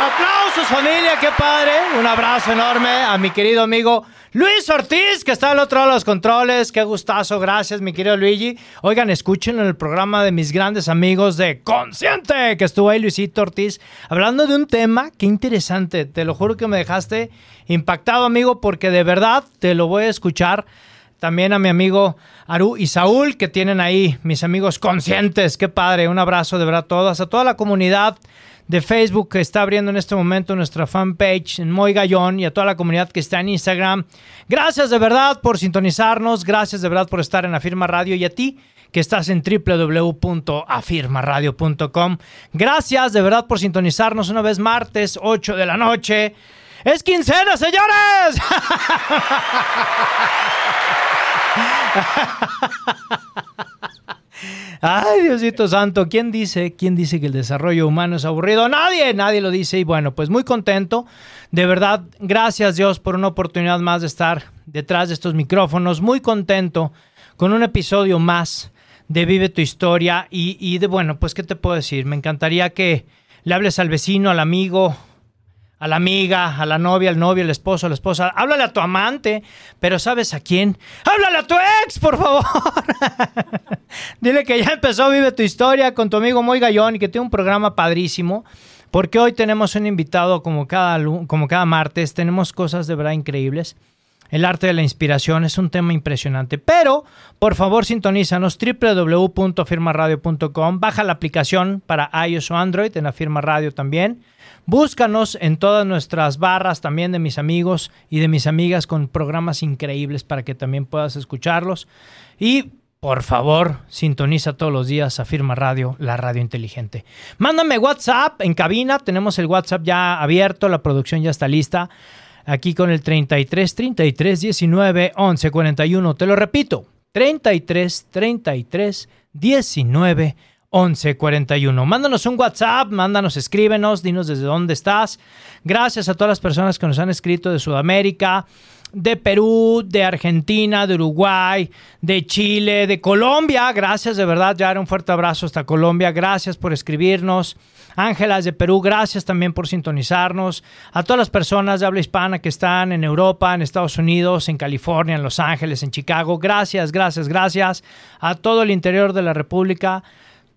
Aplausos familia, qué padre. Un abrazo enorme a mi querido amigo Luis Ortiz, que está al otro lado de los controles. Qué gustazo, gracias mi querido Luigi. Oigan, escuchen el programa de mis grandes amigos de Consciente, que estuvo ahí Luisito Ortiz, hablando de un tema, qué interesante. Te lo juro que me dejaste impactado, amigo, porque de verdad te lo voy a escuchar también a mi amigo Aru y Saúl, que tienen ahí mis amigos conscientes. Qué padre, un abrazo de verdad a todas, a toda la comunidad de Facebook que está abriendo en este momento nuestra fanpage en Moy Gallón y a toda la comunidad que está en Instagram. Gracias de verdad por sintonizarnos, gracias de verdad por estar en Afirma Radio y a ti que estás en www.afirmaradio.com. Gracias de verdad por sintonizarnos una vez martes 8 de la noche. ¡Es quincena, señores! Ay, Diosito Santo, ¿quién dice, quién dice que el desarrollo humano es aburrido? Nadie, nadie lo dice. Y bueno, pues muy contento. De verdad, gracias Dios por una oportunidad más de estar detrás de estos micrófonos. Muy contento con un episodio más de Vive tu historia. Y, y de bueno, pues, ¿qué te puedo decir? Me encantaría que le hables al vecino, al amigo, a la amiga, a la novia, al novio, al esposo, a la esposa. Háblale a tu amante, pero ¿sabes a quién? Háblale a tu ex, por favor. Dile que ya empezó Vive tu historia con tu amigo Moy Gallón y que tiene un programa padrísimo. Porque hoy tenemos un invitado como cada, como cada martes. Tenemos cosas de verdad increíbles. El arte de la inspiración es un tema impresionante. Pero, por favor, sintonízanos www.firmaradio.com. Baja la aplicación para iOS o Android en la Firma Radio también. Búscanos en todas nuestras barras también de mis amigos y de mis amigas con programas increíbles para que también puedas escucharlos. Y por favor, sintoniza todos los días a Firma Radio, la radio inteligente. Mándame WhatsApp en cabina, tenemos el WhatsApp ya abierto, la producción ya está lista. Aquí con el 33 33 19 11 41. Te lo repito, 33 33 19 11 41. Mándanos un WhatsApp, mándanos, escríbenos, dinos desde dónde estás. Gracias a todas las personas que nos han escrito de Sudamérica, de Perú, de Argentina, de Uruguay, de Chile, de Colombia. Gracias de verdad, ya un fuerte abrazo hasta Colombia. Gracias por escribirnos. Ángelas de Perú, gracias también por sintonizarnos. A todas las personas de habla hispana que están en Europa, en Estados Unidos, en California, en Los Ángeles, en Chicago. Gracias, gracias, gracias. A todo el interior de la República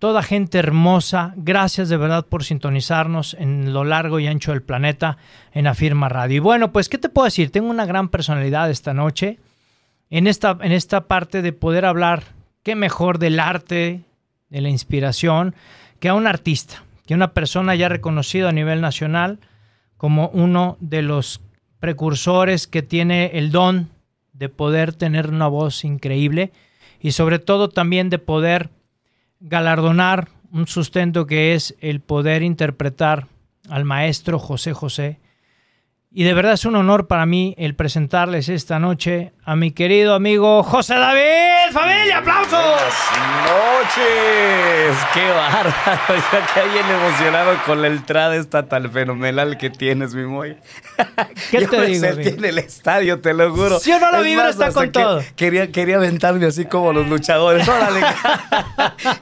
toda gente hermosa, gracias de verdad por sintonizarnos en lo largo y ancho del planeta en Afirma Radio. Y bueno, pues, ¿qué te puedo decir? Tengo una gran personalidad esta noche en esta, en esta parte de poder hablar, qué mejor del arte, de la inspiración, que a un artista, que una persona ya reconocida a nivel nacional como uno de los precursores que tiene el don de poder tener una voz increíble y sobre todo también de poder galardonar un sustento que es el poder interpretar al maestro José José. Y de verdad es un honor para mí el presentarles esta noche a mi querido amigo José David. ¡Familia, aplausos! noches. Qué bárbaro. Yo acá bien emocionado con la entrada esta tan fenomenal que tienes, mi Moy. ¿Qué Yo te me digo, sentí en el estadio, te lo juro. ¿Sí o no la Es vibra está con que- todo? Quería, quería aventarme así como los luchadores. Órale.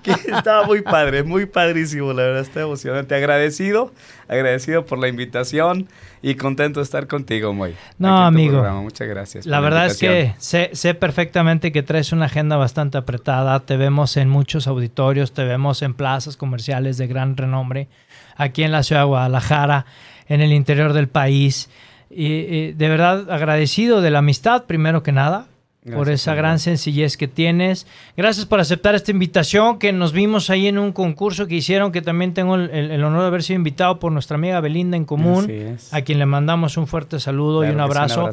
Que Estaba muy padre, muy padrísimo, la verdad. Está emocionante. Agradecido, agradecido por la invitación y contento de estar contigo, Moy. No, amigo. programa. Muchas gracias. La verdad es que sé, sé perfectamente que traes una agenda bastante apretada. Te vemos en muchos auditorios, te vemos en plazas comerciales de gran renombre, aquí en la ciudad de Guadalajara, en el interior del país. Y, y de verdad agradecido de la amistad, primero que nada. Por esa gran sencillez que tienes. Gracias por aceptar esta invitación, que nos vimos ahí en un concurso que hicieron, que también tengo el, honor de haber sido invitado por nuestra amiga Belinda en común, a quien le mandamos un fuerte saludo y un abrazo.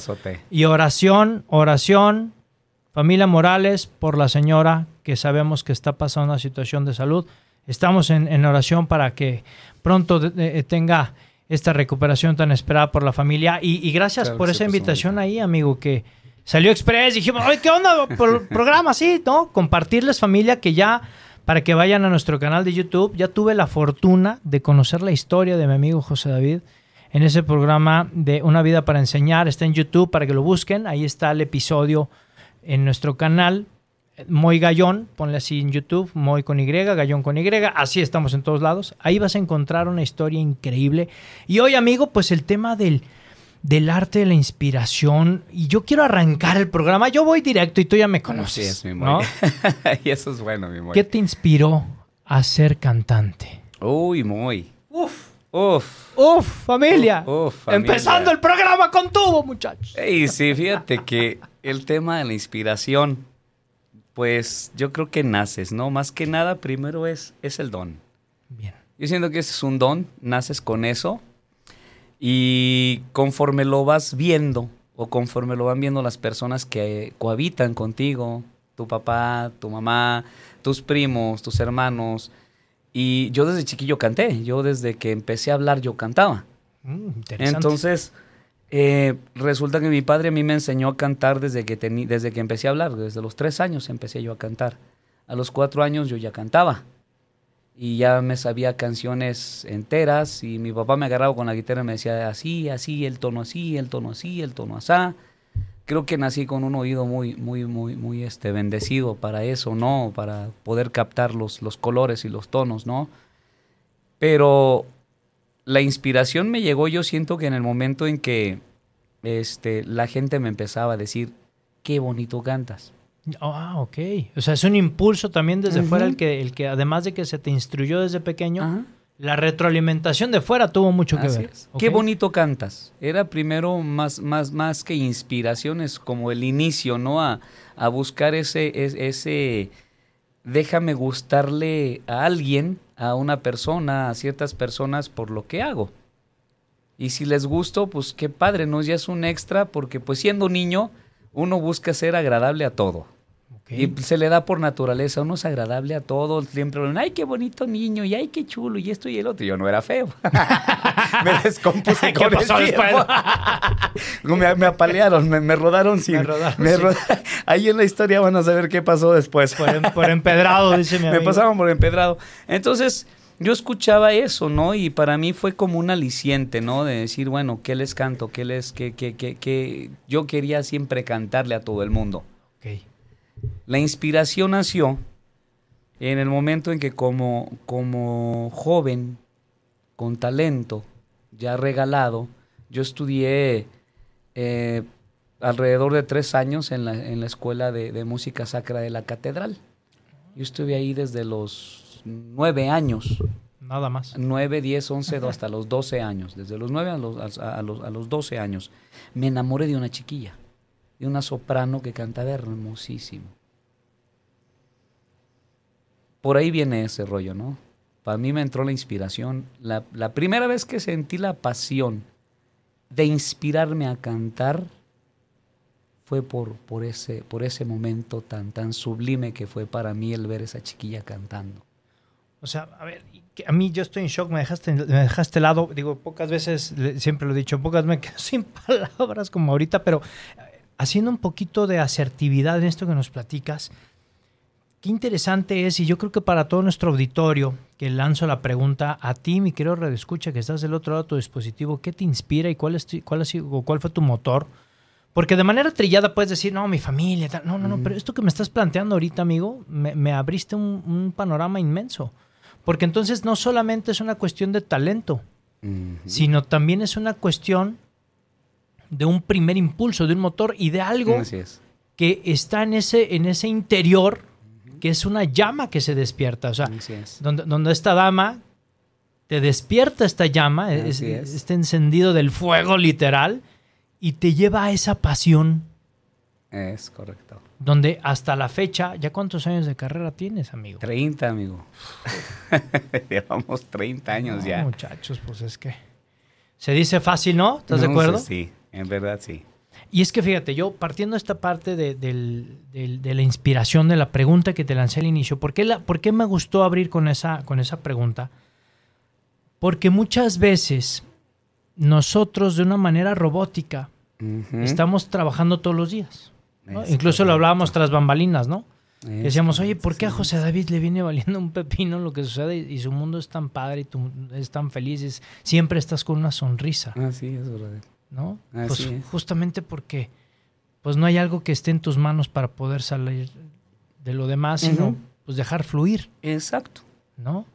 y oración, oración, familia Morales, por la señora que sabemos que está pasando una situación de salud. Estamos en, oración para que pronto tenga esta recuperación tan esperada por la familia. Y, gracias por esa invitación ahí, amigo, que Salió Express, dijimos, oye, ¿qué onda? Programa así, ¿no? Compartirles familia que ya, para que vayan a nuestro canal de YouTube, ya tuve la fortuna de conocer la historia de mi amigo José David en ese programa de Una vida para enseñar. Está en YouTube para que lo busquen. Ahí está el episodio en nuestro canal. Moy Gallón, ponle así en YouTube, Moy con Y, Gallón con Y, así estamos en todos lados. Ahí vas a encontrar una historia increíble. Y hoy, amigo, pues el tema del, del arte de la inspiración. Y yo quiero arrancar el programa. Yo voy directo y tú ya me conoces. mi ¿no? y eso es bueno, mi ¿Qué te inspiró a ser cantante? Uy, muy. Uf. Uf. Uf, familia. Uf, Empezando el programa con tubo, muchachos. Y sí, fíjate que el tema de la inspiración, pues yo creo que naces, ¿no? Más que nada, primero es, es el don. Bien. Yo siento que ese es un don, naces con eso y conforme lo vas viendo o conforme lo van viendo las personas que cohabitan contigo, tu papá, tu mamá, tus primos, tus hermanos. Y yo desde chiquillo canté, yo desde que empecé a hablar yo cantaba. Mm, Entonces, eh, resulta que mi padre a mí me enseñó a cantar desde que, desde que empecé a hablar, desde los tres años empecé yo a cantar. A los cuatro años yo ya cantaba y ya me sabía canciones enteras y mi papá me agarraba con la guitarra y me decía así, así, el tono así, el tono así, el tono así. Creo que nací con un oído muy, muy, muy, muy este, bendecido para eso, ¿no? Para poder captar los, los colores y los tonos, ¿no? Pero la inspiración me llegó, yo siento que en el momento en que este, la gente me empezaba a decir, qué bonito cantas Ah, ok. O sea, es un impulso también desde fuera el que, el que, además de que se te instruyó desde pequeño, la retroalimentación de fuera tuvo mucho que ver. Qué bonito cantas. Era primero más, más, más que inspiraciones, como el inicio, ¿no? A, a buscar ese, ese, déjame gustarle a alguien, a una persona, a ciertas personas por lo que hago. Y si les gusto, pues qué padre, ¿no? Ya es un extra, porque pues siendo niño, uno busca ser agradable a todo. Y se le da por naturaleza, uno es agradable a todos, siempre ay, qué bonito niño, y ay, qué chulo, y esto y el otro. Yo no era feo. me descompuse con pasó el me, me, apalearon, me, rodaron sin... Me rodaron, Ahí en la historia van a saber qué pasó después. Por, por empedrado, dice mi amigo. Me pasaban por empedrado. Entonces, yo escuchaba eso, ¿no? Y para mí fue como un aliciente, ¿no? De decir, bueno, ¿qué les canto? ¿Qué les, qué, qué, qué, qué? Yo quería siempre cantarle a todo el mundo. Okay. La inspiración nació en el momento en que como, como joven, con talento, ya regalado, yo estudié eh, alrededor de tres años en la, en la escuela de, de música sacra de la catedral. Yo estuve ahí desde los nueve años. Nada más. Nueve, diez, once, hasta los doce años. Desde los nueve a los, a, los, a los doce años. Me enamoré de una chiquilla, de una soprano que cantaba hermosísimo. Por ahí viene ese rollo, ¿no? Para mí me entró la inspiración. La, la primera vez que sentí la pasión de inspirarme a cantar fue por, por, ese, por ese momento tan, tan sublime que fue para mí el ver esa chiquilla cantando. O sea, a ver, a mí yo estoy en shock, me dejaste, me dejaste lado, digo, pocas veces, siempre lo he dicho, pocas me quedo sin palabras como ahorita, pero haciendo un poquito de asertividad en esto que nos platicas, qué interesante es, y yo creo que para todo nuestro auditorio, que lanzo la pregunta a ti, mi querido Escucha, que estás del otro lado de tu dispositivo, ¿qué te inspira y cuál, es cuál, cuál fue tu motor? Porque de manera trillada puedes decir, no, mi familia, no, no, no, pero esto que me estás planteando ahorita, amigo, me, abriste un panorama inmenso. Porque entonces no solamente es una cuestión de talento, sino también es una cuestión de un primer impulso, de un motor y de algo que está en ese, en ese interior, que es una llama que se despierta. O sea, donde, donde, esta dama te despierta esta llama, este encendido del fuego literal, y te lleva a esa pasión Es correcto. Donde hasta la fecha, ¿ya cuántos años de carrera tienes, amigo? 30, amigo. Llevamos 30 años No, ya. Muchachos, pues es que se dice fácil, ¿no? ¿Estás de acuerdo? Sí, en verdad sí. Y es que fíjate, yo partiendo de esta parte de, del- del- de la inspiración de la pregunta que te lancé al inicio, ¿por qué, la, por qué me gustó abrir con esa, con esa pregunta? Porque muchas veces nosotros de una manera robótica Ujú. estamos trabajando todos los días. ¿no? Incluso lo hablábamos tras bambalinas, ¿no? Es decíamos, oye, ¿por qué a. José David le viene valiendo un pepino lo que sucede y, y su mundo es tan padre y tú es tan feliz? es- siempre estás con una sonrisa, Ah, sí, es verdad. ¿No? Pues es. justamente porque pues no hay algo que esté en tus manos para poder salir de lo demás, sino pues dejar fluir, Exacto. ¿no?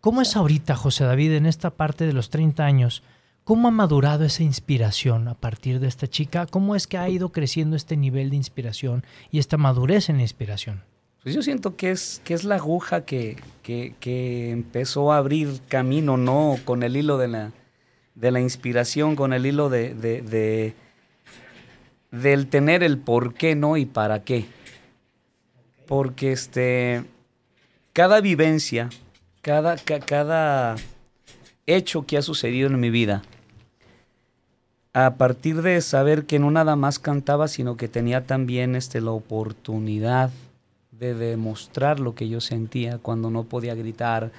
¿Cómo es ahorita, José David, en esta parte de los 30 años? ¿Cómo ha madurado esa inspiración a partir de esta chica? ¿Cómo es que ha ido creciendo este nivel de inspiración y esta madurez en la inspiración? Pues yo siento que es, que es la aguja que, que, que empezó a abrir camino, ¿no? Con el hilo de la, de la inspiración, con el hilo de, de, de- del tener el por qué, ¿no? Y para qué. Porque este, cada vivencia, cada, ca- cada hecho que ha sucedido en mi vida, a partir de saber que no nada más cantaba, sino que tenía también este, la oportunidad de demostrar lo que yo sentía cuando no podía gritar,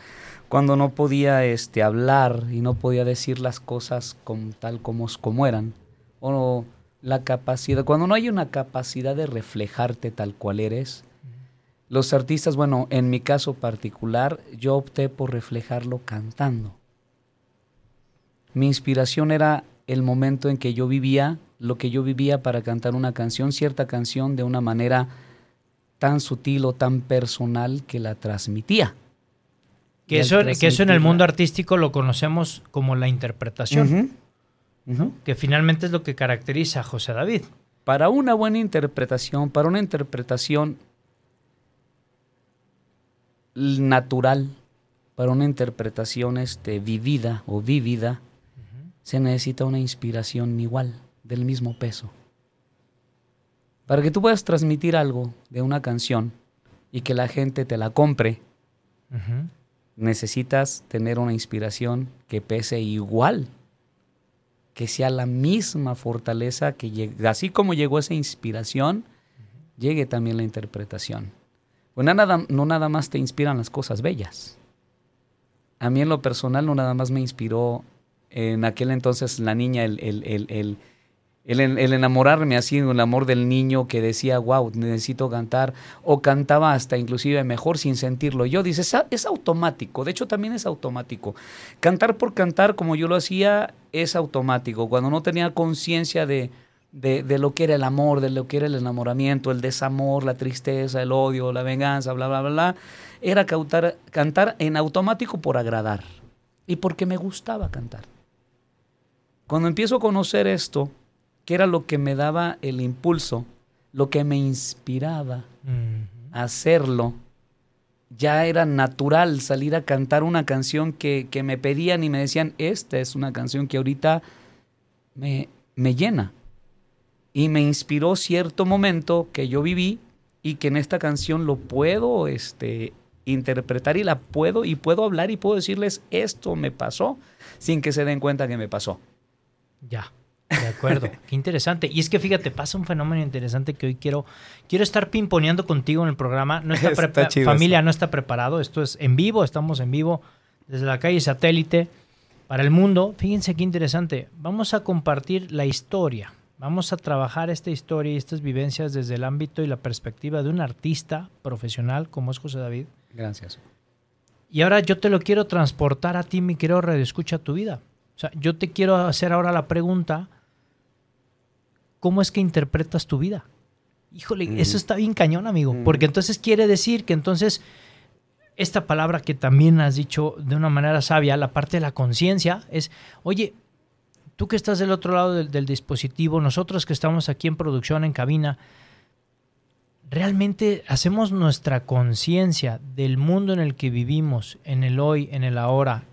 cuando no podía este, hablar y no podía decir las cosas como, tal como, como eran. O la capacidad, cuando no hay una capacidad de reflejarte tal cual eres, los artistas, bueno, en mi caso particular, yo opté por reflejarlo cantando. Mi inspiración era el momento en que yo vivía, lo que yo vivía para cantar una canción, cierta canción de una manera tan sutil o tan personal que la transmitía. Que eso, que eso en el mundo artístico lo conocemos como la interpretación, que finalmente es lo que caracteriza a José David. Para una buena interpretación, para una interpretación natural, para una interpretación este, vivida o vívida, se necesita una inspiración igual, del mismo peso. Para que tú puedas transmitir algo de una canción y que la gente te la compre. Necesitas tener una inspiración que pese igual, que sea la misma fortaleza que así como llegó esa inspiración, llegue también la interpretación. Pues no nada, no nada más te inspiran las cosas bellas. A mí en lo personal no nada más me inspiró en aquel entonces la niña, el, el, el, el, el enamorarme así, el amor del niño que decía, wow, necesito cantar, o cantaba hasta inclusive mejor sin sentirlo. Yo dice, es, automático, de hecho también es automático. Cantar por cantar, como yo lo hacía, es automático. Cuando no tenía conciencia de, lo que era el amor, de lo que era el enamoramiento, el desamor, la tristeza, el odio, la venganza, bla, bla, bla, era cantar en automático por agradar y porque me gustaba cantar. Cuando empiezo a conocer esto, que era lo que me daba el impulso, lo que me inspiraba a hacerlo, ya era natural salir a cantar una canción que, que me pedían y me decían, esta es una canción que ahorita me, me llena. Y me inspiró cierto momento que yo viví y que en esta canción lo puedo este, interpretar y la puedo y puedo hablar y puedo decirles esto me pasó sin que se den cuenta que me pasó. Ya, de acuerdo. Qué interesante. Y es que fíjate, pasa un fenómeno interesante que hoy quiero, quiero estar pimponeando contigo en el programa. No está, Está chido familia eso. no está preparado. Esto es en vivo, estamos en vivo desde la calle satélite para el mundo. Fíjense qué interesante. Vamos a compartir la historia. Vamos a trabajar esta historia y estas vivencias desde el ámbito y la perspectiva de un artista profesional como es José David. Gracias. Y ahora yo te lo quiero transportar a ti, mi querido Radio Escucha tu vida. O sea, yo te quiero hacer ahora la pregunta, ¿cómo es que interpretas tu vida? Híjole, Mm. eso está bien cañón, amigo, Mm. porque entonces quiere decir que entonces esta palabra que también has dicho de una manera sabia, la parte de la conciencia, es, oye, tú que estás del otro lado del, del dispositivo, nosotros que estamos aquí en producción, en cabina, realmente hacemos nuestra conciencia del mundo en el que vivimos, en el hoy, en el ahora,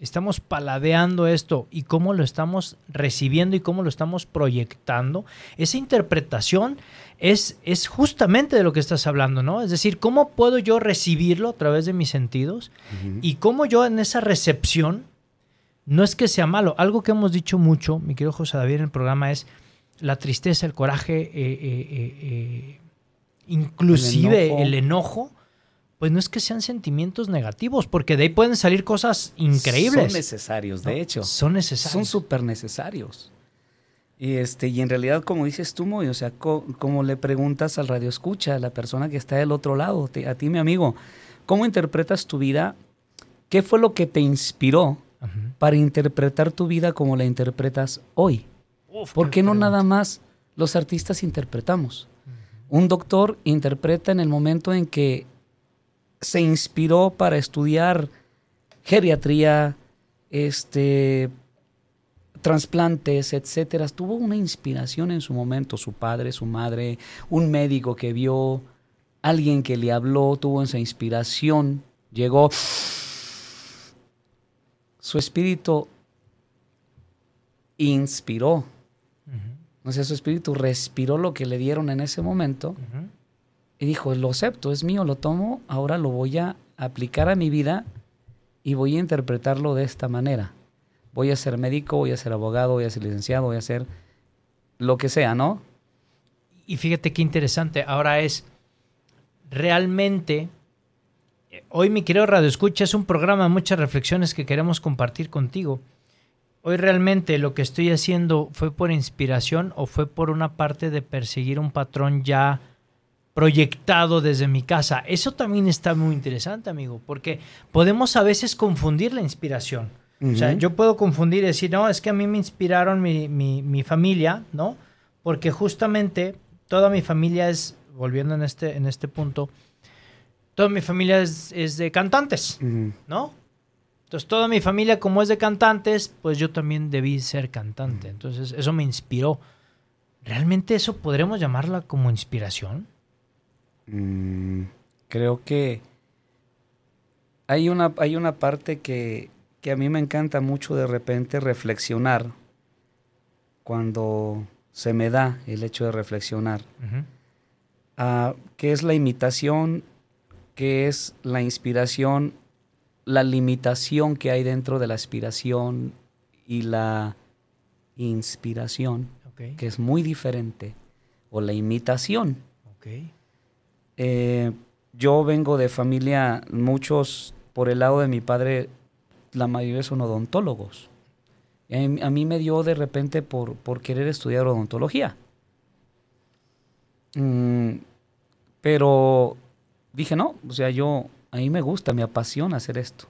estamos paladeando esto y cómo lo estamos recibiendo y cómo lo estamos proyectando, esa interpretación es, es justamente de lo que estás hablando, ¿no? Es decir, cómo puedo yo recibirlo a través de mis sentidos y cómo yo en esa recepción, no es que sea malo, algo que hemos dicho mucho, mi querido José David, en el programa es la tristeza, el coraje, eh, eh, eh, inclusive el enojo pues no es que sean sentimientos negativos, porque de ahí pueden salir cosas increíbles. Son necesarios, de hecho. Son necesarios. Son súper necesarios. Y, este, y en realidad, como dices tú, Moy, o sea, como le preguntas al radio escucha, a la persona que está del otro lado, a ti, mi amigo, ¿cómo interpretas tu vida? ¿Qué fue lo que te inspiró para interpretar tu vida como la interpretas hoy? ¿Por qué no nada más los artistas interpretamos? Un doctor interpreta en el momento en que se inspiró para estudiar geriatría, este, trasplantes, etcétera. Tuvo una inspiración en su momento, su padre, su madre, un médico que vio, alguien que le habló, tuvo esa inspiración, llegó. Su espíritu inspiró. O sea, su espíritu respiró lo que le dieron en ese momento. Y dijo, lo acepto, es mío, lo tomo, ahora lo voy a aplicar a mi vida y voy a interpretarlo de esta manera. Voy a ser médico, voy a ser abogado, voy a ser licenciado, voy a ser lo que sea, ¿no? Y fíjate qué interesante, ahora es realmente, hoy mi querido Radio Escucha es un programa de muchas reflexiones que queremos compartir contigo. Hoy realmente lo que estoy haciendo fue por inspiración o fue por una parte de perseguir un patrón ya proyectado desde mi casa. Eso también está muy interesante, amigo, porque podemos a veces confundir la inspiración. O sea, yo puedo confundir y decir, no, es que a mí me inspiraron mi, mi, familia, ¿no? Porque justamente toda mi familia es, volviendo en este, en este punto, toda mi familia es, es de cantantes, ¿no? Entonces, toda mi familia, como es de cantantes, pues yo también debí ser cantante. Entonces, eso me inspiró. ¿Realmente eso podremos llamarla como inspiración? Mm, creo que hay una, hay una parte que, a mí me encanta mucho de repente reflexionar cuando se me da el hecho de reflexionar. Ah, ¿Qué es la imitación? ¿Qué es la inspiración? La limitación que hay dentro de la aspiración y la inspiración, que es muy diferente, o la imitación. Eh, yo vengo de familia, muchos por el lado de mi padre, la mayoría son odontólogos. a, mí, me dio de repente por, por querer estudiar odontología. Mm, pero dije, no, o sea, yo, a mí me gusta, me apasiona hacer esto.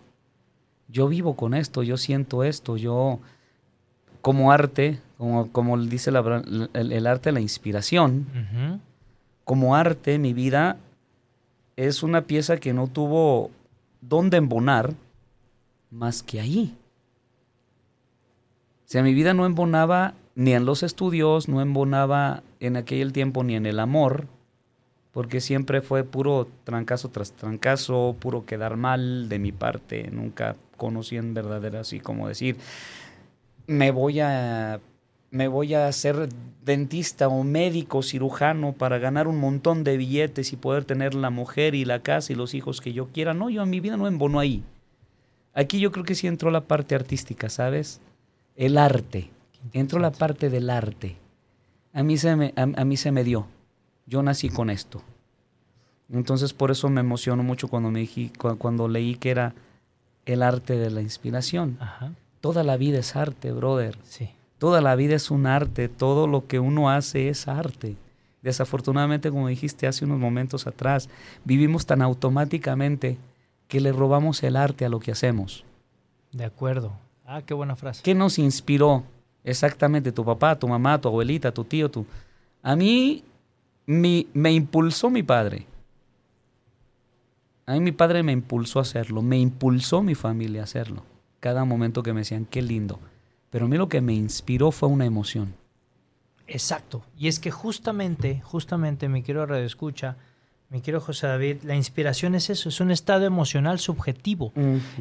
Yo vivo con esto, yo siento esto, yo como arte, como, como dice el, arte, la inspiración, como arte, mi vida es una pieza que no tuvo dónde embonar más que ahí. O sea, mi vida no embonaba ni en los estudios, no embonaba en aquel tiempo ni en el amor, porque siempre fue puro trancazo tras trancazo, puro quedar mal de mi parte. Nunca conocí en verdadera así como decir, me voy a me voy a ser dentista o médico, cirujano para ganar un montón de billetes y poder tener la mujer y la casa y los hijos que yo quiera. No, yo en mi vida no embono ahí. Aquí yo creo que sí entró la parte artística, ¿sabes? El arte. Entró la parte del arte. A mí se me, a, mí se me dio. Yo nací con esto. Entonces por eso me emocionó mucho cuando, me cuando leí que era el arte de la inspiración. Toda la vida es arte, brother. Sí. Toda la vida es un arte, todo lo que uno hace es arte. Desafortunadamente, como dijiste hace unos momentos atrás, vivimos tan automáticamente que le robamos el arte a lo que hacemos. De acuerdo. Ah, qué buena frase. ¿Qué nos inspiró exactamente tu papá, tu mamá, tu abuelita, tu tío, tu... A mí me impulsó mi padre. A mí mi padre me impulsó a hacerlo, me impulsó mi familia a hacerlo. Cada momento que me decían, qué lindo. Pero a mí lo que me inspiró fue una emoción. Exacto. Y es que justamente, justamente, mi querido Radio Escucha, mi querido José David, la inspiración es eso, es un estado emocional subjetivo.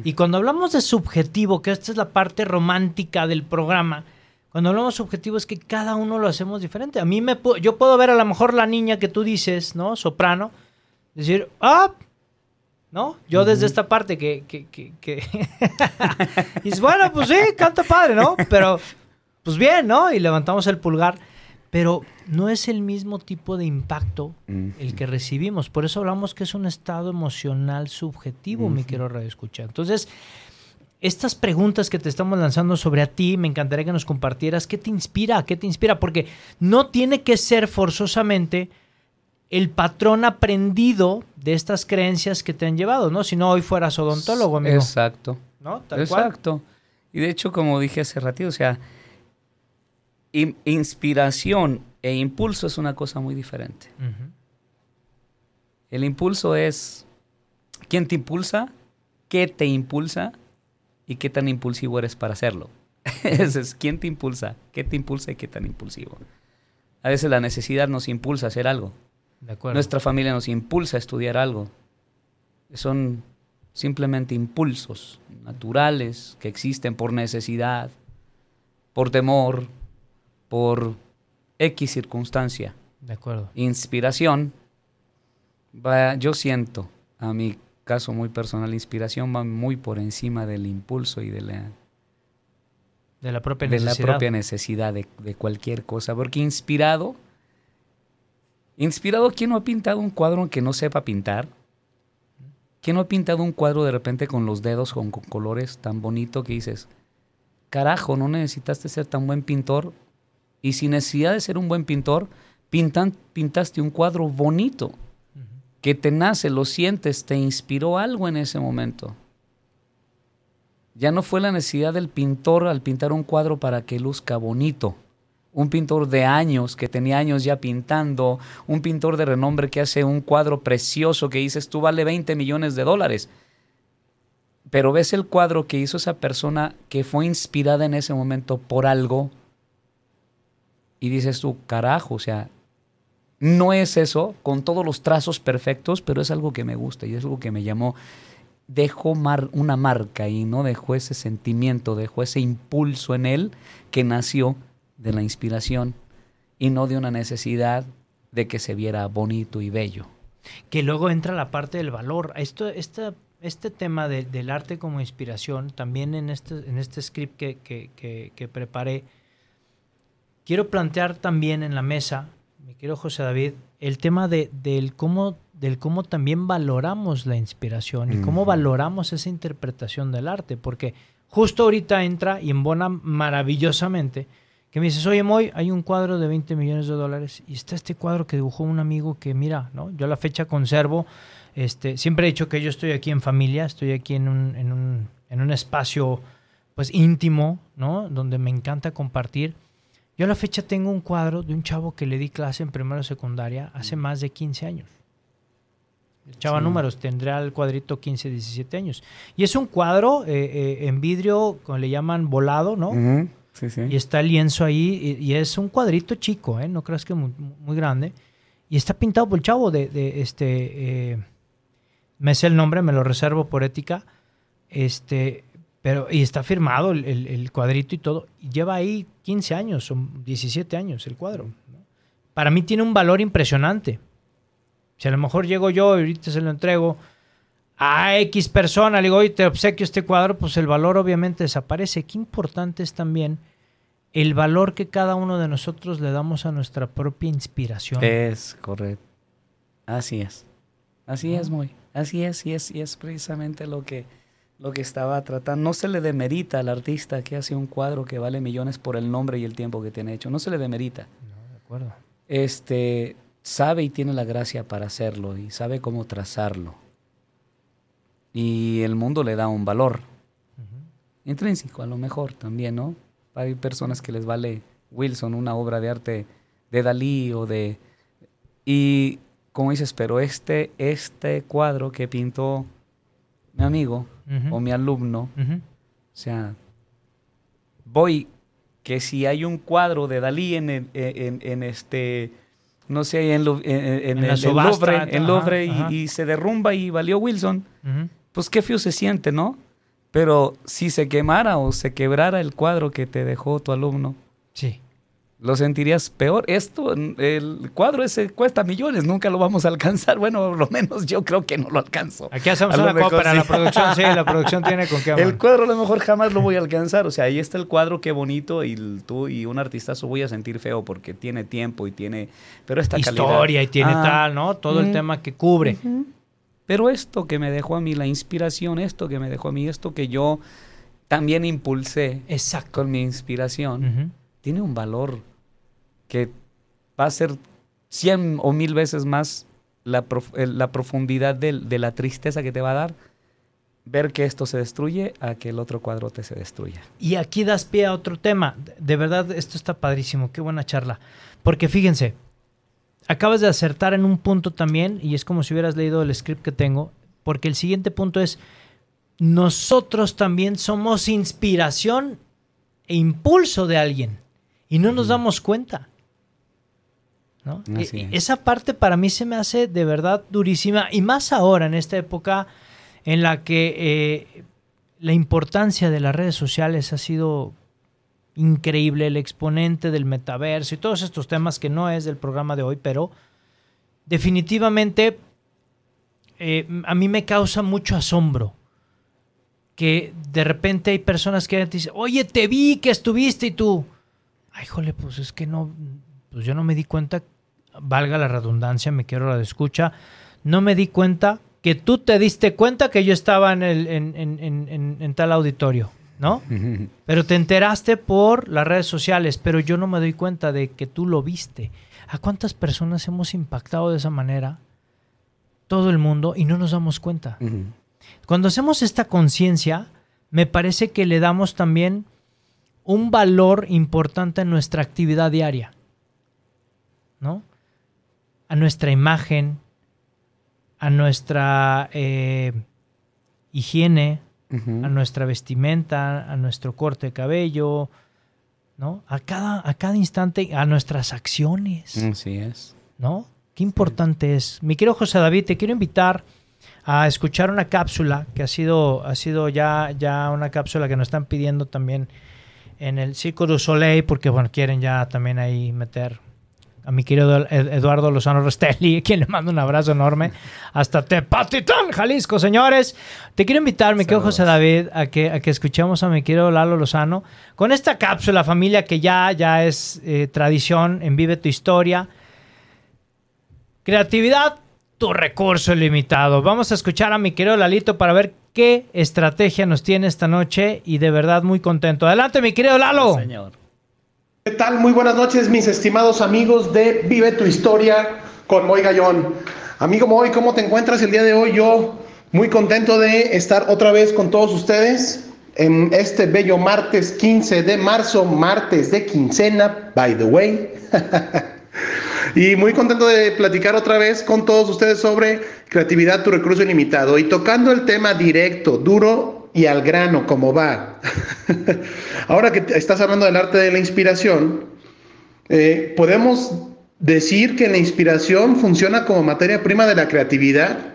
Y cuando hablamos de subjetivo, que esta es la parte romántica del programa, cuando hablamos subjetivo es que cada uno lo hacemos diferente. A mí me yo puedo ver a lo mejor la niña que tú dices, ¿no? Soprano, decir, ah, ¿no? Yo desde esta parte que, que, que, que... y bueno, pues sí, canta padre, ¿no? Pero, pues bien, ¿no? Y levantamos el pulgar pero no es el mismo tipo de impacto el que recibimos. Por eso hablamos que es un estado emocional subjetivo, mi quiero escuchar. Entonces, estas preguntas que te estamos lanzando sobre a ti, me encantaría que nos compartieras qué te inspira, qué te inspira, porque no tiene que ser forzosamente el patrón aprendido de estas creencias que te han llevado, ¿no? Si no, hoy fueras odontólogo, amigo. Exacto. ¿No? Exacto. Y de hecho, como dije hace ratito, o sea, inspiración e impulso es una cosa muy diferente. El impulso es quién te impulsa, qué te impulsa y qué tan impulsivo eres para hacerlo. Ese es quién te impulsa, qué te impulsa y qué tan impulsivo. A veces la necesidad nos impulsa a hacer algo. Nuestra familia nos impulsa a estudiar algo. Son simplemente impulsos naturales que existen por necesidad, por temor, por X circunstancia. De acuerdo. Inspiración, va, yo siento, a mi caso muy personal, inspiración va muy por encima del impulso y de la, de la propia necesidad, de, la propia necesidad de, de, cualquier cosa. Porque inspirado, inspirado, ¿quién no ha pintado un cuadro que no sepa pintar? ¿Quién no ha pintado un cuadro de repente con los dedos, con, con colores tan bonito que dices, carajo, no necesitaste ser tan buen pintor, y sin necesidad de ser un buen pintor, pintan, pintaste un cuadro bonito, que te nace, lo sientes, te inspiró algo en ese momento. Ya no fue la necesidad del pintor al pintar un cuadro para que luzca bonito. Un pintor de años, que tenía años ya pintando, un pintor de renombre que hace un cuadro precioso que dices, tú vale 20 millones de dólares. Pero ves el cuadro que hizo esa persona que fue inspirada en ese momento por algo y dices tú, carajo, o sea, no es eso, con todos los trazos perfectos, pero es algo que me gusta y es algo que me llamó. Dejó mar, una marca y no dejó ese sentimiento, dejó ese impulso en él que nació de la inspiración y no de una necesidad de que se viera bonito y bello. Que luego entra la parte del valor. Esto, este, este tema del arte como inspiración, también en este, en este script que, que, que preparé, quiero plantear también en la mesa, mi querido José David, el tema de, del, cómo, del cómo también valoramos la inspiración y cómo valoramos esa interpretación del arte, porque justo ahorita entra y embona maravillosamente que me dices, oye Moy, hay un cuadro de 20 millones de dólares y está este cuadro que dibujó un amigo que mira, ¿no? Yo a la fecha conservo, este, siempre he dicho que yo estoy aquí en familia, estoy aquí en un, en un, en un espacio pues íntimo, ¿no? Donde me encanta compartir yo a la fecha tengo un cuadro de un chavo que le di clase en primero secundaria hace mm. más de 15 años. El chava números, tendrá el cuadrito 15, 17 años. Y es un cuadro eh, eh, en vidrio, como le llaman volado, ¿no? Sí, sí. Y está el lienzo ahí, y, es un cuadrito chico, ¿eh? No creas que muy, muy grande. Y está pintado por el chavo de, de este... Eh, me sé el nombre, me lo reservo por ética. Este, pero, y está firmado el, cuadrito y todo. Lleva ahí 15 años, son 17 años el cuadro. Para mí tiene un valor impresionante. Si a lo mejor llego yo y ahorita se lo entrego a X persona, le digo, oye, te obsequio este cuadro, pues el valor obviamente desaparece. Qué importante es también el valor que cada uno de nosotros le damos a nuestra propia inspiración. Es correcto. Así es. Así es, muy. Así es, y es, y es precisamente lo que lo que estaba tratando. No se le demerita al artista que hace un cuadro que vale millones por el nombre y el tiempo que tiene hecho. No se le demerita. No, de acuerdo. Este, sabe y tiene la gracia para hacerlo y sabe cómo trazarlo. Y el mundo le da un valor intrínseco, a lo mejor también, ¿no? Hay personas que les vale Wilson, una obra de arte de Dalí o de... Y como dices, pero este, este cuadro que pintó mi amigo, o mi alumno. O sea, voy que si hay un cuadro de Dalí en, en, este no sé, en, Lu- en- en- En en el subasta, Louvre, en ajá, y- ajá. y, se derrumba y valió Wilson, pues qué feo se siente, ¿no? Pero si se quemara o se quebrara el cuadro que te dejó tu alumno, Sí. Lo sentirías peor. Esto, el cuadro ese cuesta millones, nunca lo vamos a alcanzar. Bueno, por lo menos yo creo que no lo alcanzo. Aquí hacemos A una sí. la producción, sí, la producción tiene con qué El amar. cuadro a lo mejor jamás lo voy a alcanzar. O sea, ahí está el cuadro, qué bonito. Y el- tú y un artistazo voy a sentir feo porque tiene tiempo y tiene. Pero esta Historia calidad. y tiene Ah, tal, ¿no? Todo el tema que cubre. Pero esto que me dejó a mí, la inspiración, esto que me dejó a mí, esto que yo también impulsé Exacto. con mi inspiración. Tiene un valor que va a ser cien o mil veces más la, eh, la profundidad del- de la tristeza que te va a dar ver que esto se destruye a que el otro cuadrote se destruya. Y aquí das pie a otro tema. De verdad, esto está padrísimo. Qué buena charla. Porque fíjense, acabas de acertar en un punto también, y es como si hubieras leído el script que tengo, porque el siguiente punto es, nosotros también somos inspiración e impulso de alguien, y no nos damos cuenta. ¿no? E-. Esa parte para mí se me hace de verdad durísima, y más ahora, en esta época en la que eh, la importancia de las redes sociales ha sido increíble, el exponente del metaverso y todos estos temas que no es del programa de hoy, pero definitivamente eh, a mí me causa mucho asombro que de repente hay personas que te dicen, oye, te vi que estuviste y tú, ay, jole, pues es que no, pues yo no me di cuenta, valga la redundancia, me quiero la de escucha, no me di cuenta que tú te diste cuenta que yo estaba en, el, en, en- en- tal auditorio, ¿no? Pero te enteraste por las redes sociales, pero yo no me doy cuenta de que tú lo viste. ¿A cuántas personas hemos impactado de esa manera? Todo el mundo y no nos damos cuenta. Cuando hacemos esta conciencia, me parece que le damos también un valor importante a nuestra actividad diaria, ¿no? A nuestra imagen, a nuestra eh, higiene, a nuestra vestimenta, a nuestro corte de cabello, ¿no? A cada, a cada instante, a nuestras acciones. Así es. ¿no? Qué importante es. Mi querido José David, te quiero invitar a escuchar una cápsula que ha sido, ha sido ya, ya una cápsula que nos están pidiendo también en el Circo du Soleil, porque bueno, quieren ya también ahí meter a mi querido Ed- Eduardo Lozano Restelli, quien le mando un abrazo enorme, hasta Tepatitlán, Jalisco, señores. Te quiero invitar, mi querido José David, a que, a que escuchemos a mi querido Lalo Lozano con esta cápsula, familia, que ya, ya es eh, tradición en Vive tu Historia. Creatividad, tu recurso ilimitado. Vamos a escuchar a mi querido Lalito para ver qué estrategia nos tiene esta noche y de verdad muy contento. Adelante, mi querido Lalo. Señor. ¿Qué tal? Muy buenas noches, mis estimados amigos de Vive tu Historia con Moy Gallón. Amigo Moy, ¿cómo te encuentras el día de hoy? Yo muy contento de estar otra vez con todos ustedes en este bello martes 15 de marzo, martes de quincena, by the way. Y muy contento de platicar otra vez con todos ustedes sobre creatividad, tu recurso ilimitado. Y tocando el tema directo, duro y al grano, como va. Ahora que estás hablando del arte de la inspiración, eh, podemos decir que la inspiración funciona como materia prima de la creatividad.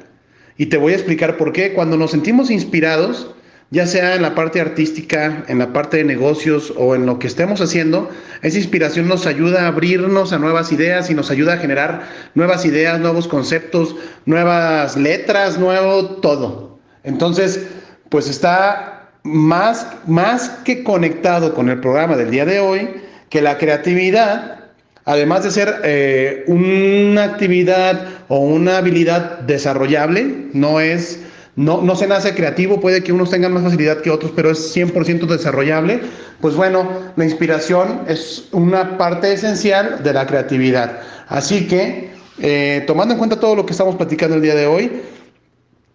Y te voy a explicar por qué. Cuando nos sentimos inspirados, ya sea en la parte artística, en la parte de negocios o en lo que estemos haciendo, esa inspiración nos ayuda a abrirnos a nuevas ideas y nos ayuda a generar nuevas ideas, nuevos conceptos, nuevas letras, nuevo todo. Entonces, pues está más, más que conectado con el programa del día de hoy, que la creatividad además de ser eh, una actividad o una habilidad desarrollable, no es, no, no se nace creativo, puede que unos tengan más facilidad que otros, pero es 100% desarrollable, pues bueno, la inspiración es una parte esencial de la creatividad. Así que, eh, tomando en cuenta todo lo que estamos platicando el día de hoy,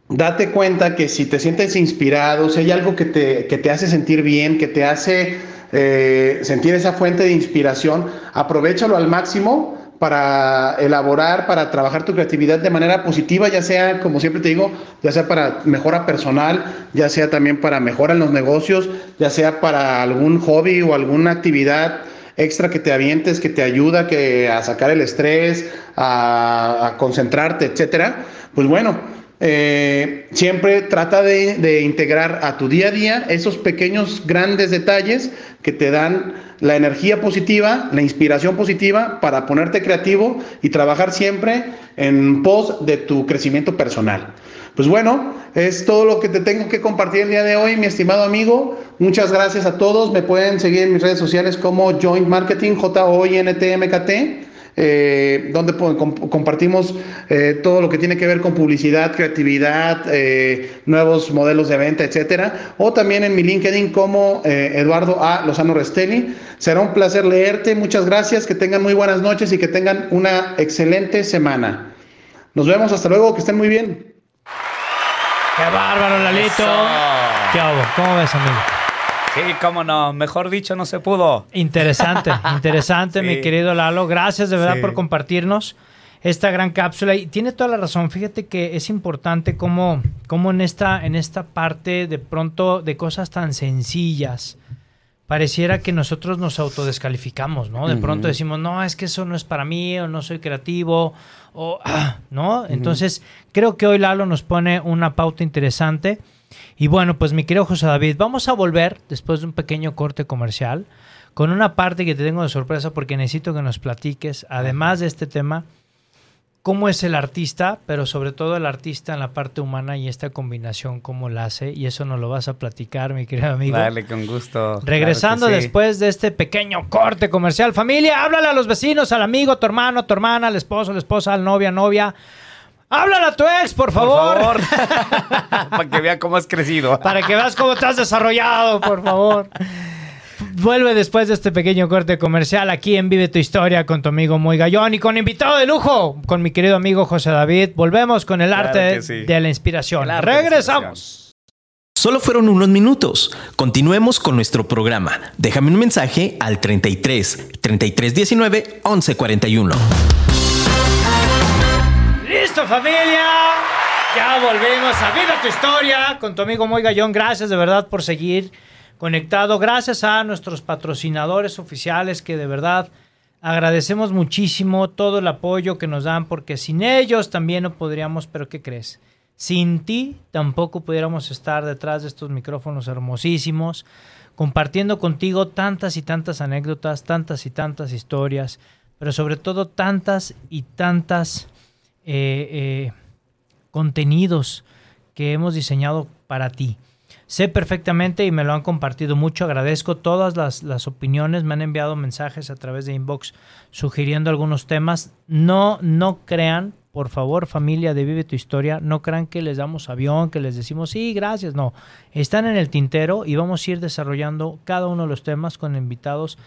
date cuenta que si te sientes inspirado, si hay algo que te, que te hace sentir bien, que te hace eh, sentir esa fuente de inspiración, aprovechalo al máximo para elaborar, para trabajar tu creatividad de manera positiva, ya sea, como siempre te digo, ya sea para mejora personal, ya sea también para mejora en los negocios, ya sea para algún hobby o alguna actividad extra que te avientes, que te ayuda que, a sacar el estrés, a, a concentrarte, etcétera, pues bueno, eh, siempre trata de, de, integrar a tu día a día esos pequeños, grandes detalles que te dan la energía positiva, la inspiración positiva para ponerte creativo y trabajar siempre en pos de tu crecimiento personal. Pues bueno, es todo lo que te tengo que compartir el día de hoy, mi estimado amigo. Muchas gracias a todos. Me pueden seguir en mis redes sociales como Joint Marketing, J-O-I-N-T-M-K-T eh, donde compartimos eh, todo lo que tiene que ver con publicidad, creatividad, eh, nuevos modelos de venta, etcétera. O también en mi LinkedIn como eh, Eduardo A. Lozano Restelli. Será un placer leerte. Muchas gracias. Que tengan muy buenas noches y que tengan una excelente semana. Nos vemos. Hasta luego. Que estén muy bien. ¡Qué bárbaro, Lalito! ¿Qué hago? ¿Cómo ves, amigo? Sí, cómo no, mejor dicho, no se pudo. Interesante, interesante, sí. mi querido Lalo. Gracias de verdad sí. por compartirnos esta gran cápsula. Y tiene toda la razón. Fíjate que es importante cómo, cómo en, esta, en esta parte de pronto de cosas tan sencillas pareciera que nosotros nos autodescalificamos, ¿no? De uh -huh. pronto decimos, no, es que eso no es para mí, o no soy creativo, o, ah, ¿no? Uh -huh. Entonces, creo que hoy Lalo nos pone una pauta interesante. Y bueno, pues mi querido José David, vamos a volver después de un pequeño corte comercial con una parte que te tengo de sorpresa porque necesito que nos platiques, además de este tema, cómo es el artista, pero sobre todo el artista en la parte humana y esta combinación, cómo la hace. Y eso nos lo vas a platicar, mi querido amigo. Dale, con gusto. Regresando claro sí. después de este pequeño corte comercial. Familia, háblale a los vecinos, al amigo, tu hermano, tu hermana, al esposo, la esposa, al novia, novia. Háblale a tu ex, por favor. Por favor. Para que vea cómo has crecido. Para que veas cómo te has desarrollado, por favor. Vuelve después de este pequeño corte comercial aquí en Vive tu Historia con tu amigo Muy Gallón y con invitado de lujo, con mi querido amigo José David. Volvemos con el Claro arte sí. de la inspiración. Regresamos. Solo fueron unos minutos. Continuemos con nuestro programa. Déjame un mensaje al 33 33 19 11 41. ¡Listo, familia! Ya volvemos a Vive tu Historia con tu amigo Muy Gallón. Gracias de verdad por seguir conectado. Gracias a nuestros patrocinadores oficiales que de verdad agradecemos muchísimo todo el apoyo que nos dan porque sin ellos también no podríamos, pero ¿qué crees? Sin ti tampoco pudiéramos estar detrás de estos micrófonos hermosísimos, compartiendo contigo tantas y tantas anécdotas, tantas y tantas historias, pero sobre todo tantas y tantas eh, eh, contenidos que hemos diseñado para ti. Sé perfectamente y me lo han compartido mucho. Agradezco todas las, las, opiniones. Me han enviado mensajes a través de inbox sugiriendo algunos temas. No, no crean, por favor, familia de Vive tu Historia, no crean que les damos avión, que les decimos sí, gracias. No, están en el tintero y vamos a ir desarrollando cada uno de los temas con invitados